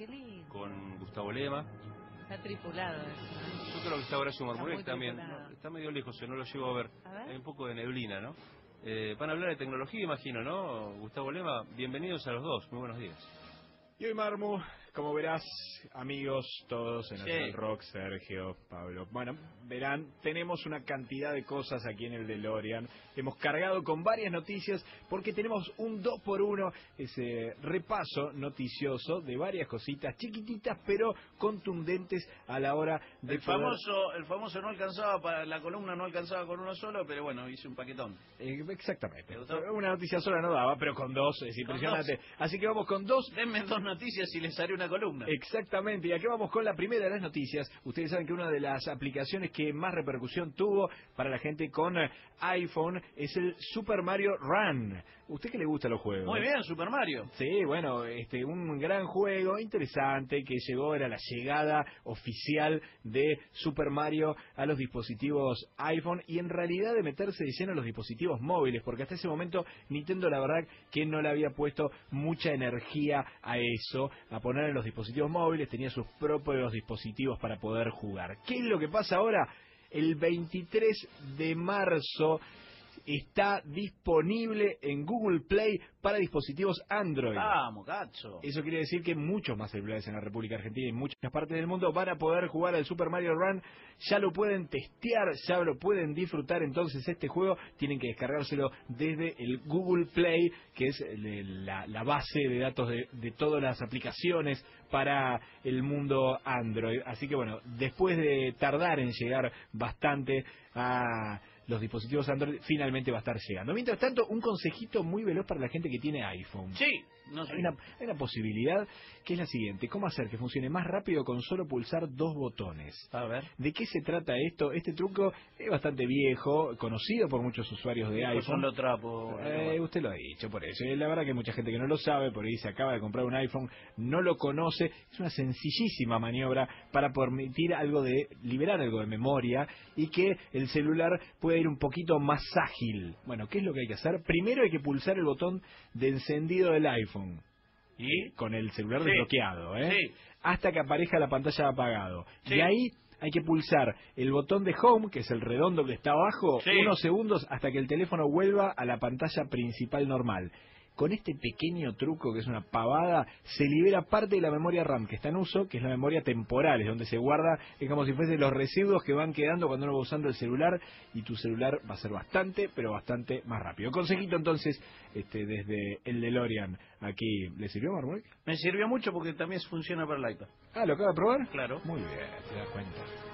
qué lindo. con Gustavo Lema. Está tripulado eso. Yo creo que está Horacio Marmurek también. No, está medio lejos, yo no lo llevo a ver. A ver. Hay un poco de neblina, ¿no? Eh, van a hablar de tecnología, imagino, ¿no? Gustavo Lema, bienvenidos a los dos. Muy buenos días. Y hoy, Marmu, como verás, amigos todos en Sí. National Rock, Sergio, Pablo. Bueno, verán, tenemos una cantidad de cosas aquí en el DeLorean. Hemos cargado con varias noticias porque tenemos un 2 por 1 ese repaso noticioso de varias cositas chiquititas pero contundentes a la hora de El poder- famoso, el famoso no alcanzaba para la columna no alcanzaba con uno solo, pero bueno, hice un paquetón. Eh, exactamente. Una noticia sola no daba, pero con dos es impresionante. Así que vamos con dos Denme dos noticias y les haré una columna. Exactamente, y aquí vamos con la primera de las noticias. Ustedes saben que una de las aplicaciones que más repercusión tuvo para la gente con eh, iPhone es el Super Mario Run. ¿Usted qué le gusta los juegos? Muy bien, Super Mario. Sí, bueno, este, un gran juego interesante que llegó, era la llegada oficial de Super Mario a los dispositivos iPhone y en realidad de meterse de lleno a los dispositivos móviles, porque hasta ese momento Nintendo la verdad que no le había puesto mucha energía a eso, a poner en los dispositivos móviles, tenía sus propios dispositivos para poder jugar. ¿Qué es lo que pasa ahora? El 23 de marzo está disponible en Google Play para dispositivos Android. Vamos, gacho. Eso quiere decir que muchos más celulares en la República Argentina y en muchas partes del mundo van a poder jugar al Super Mario Run. Ya lo pueden testear, ya lo pueden disfrutar. Entonces este juego tienen que descargárselo desde el Google Play, que es la, la base de datos de, de todas las aplicaciones para el mundo Android. Así que bueno, después de tardar en llegar bastante a los dispositivos Android, finalmente va a estar llegando. Mientras tanto, un consejito muy veloz para la gente que tiene iPhone. Sí, no sé. Hay una, hay una posibilidad que es la siguiente. ¿Cómo hacer que funcione más rápido con solo pulsar dos botones? A ver. ¿De qué se trata esto? Este truco es bastante viejo, conocido por muchos usuarios de son iPhone. los trapos. Eh, usted lo ha dicho, por eso. Y La verdad que hay mucha gente que no lo sabe, por ahí se acaba de comprar un iPhone, no lo conoce. Es una sencillísima maniobra para permitir algo de, liberar algo de memoria y que el celular pueda ir un poquito más ágil. Bueno, ¿qué es lo que hay que hacer? Primero hay que pulsar el botón de encendido del iPhone. ¿Y? Con el celular Sí. desbloqueado, ¿eh? Sí. Hasta que aparezca la pantalla apagado. Sí. Y ahí hay que pulsar el botón de home, que es el redondo que está abajo, unos segundos hasta que el teléfono vuelva a la pantalla principal normal. Con este pequeño truco, que es una pavada, se libera parte de la memoria RAM que está en uso, que es la memoria temporal, es donde se guarda, es como si fuesen los residuos que van quedando cuando uno va usando el celular, y tu celular va a ser bastante, pero bastante más rápido. Consejito entonces, este, desde el DeLorean, aquí, ¿le sirvió, Marmol? Me sirvió mucho porque también funciona para el iPad. Ah, ¿lo acaba de probar? Claro. Muy bien, te das cuenta.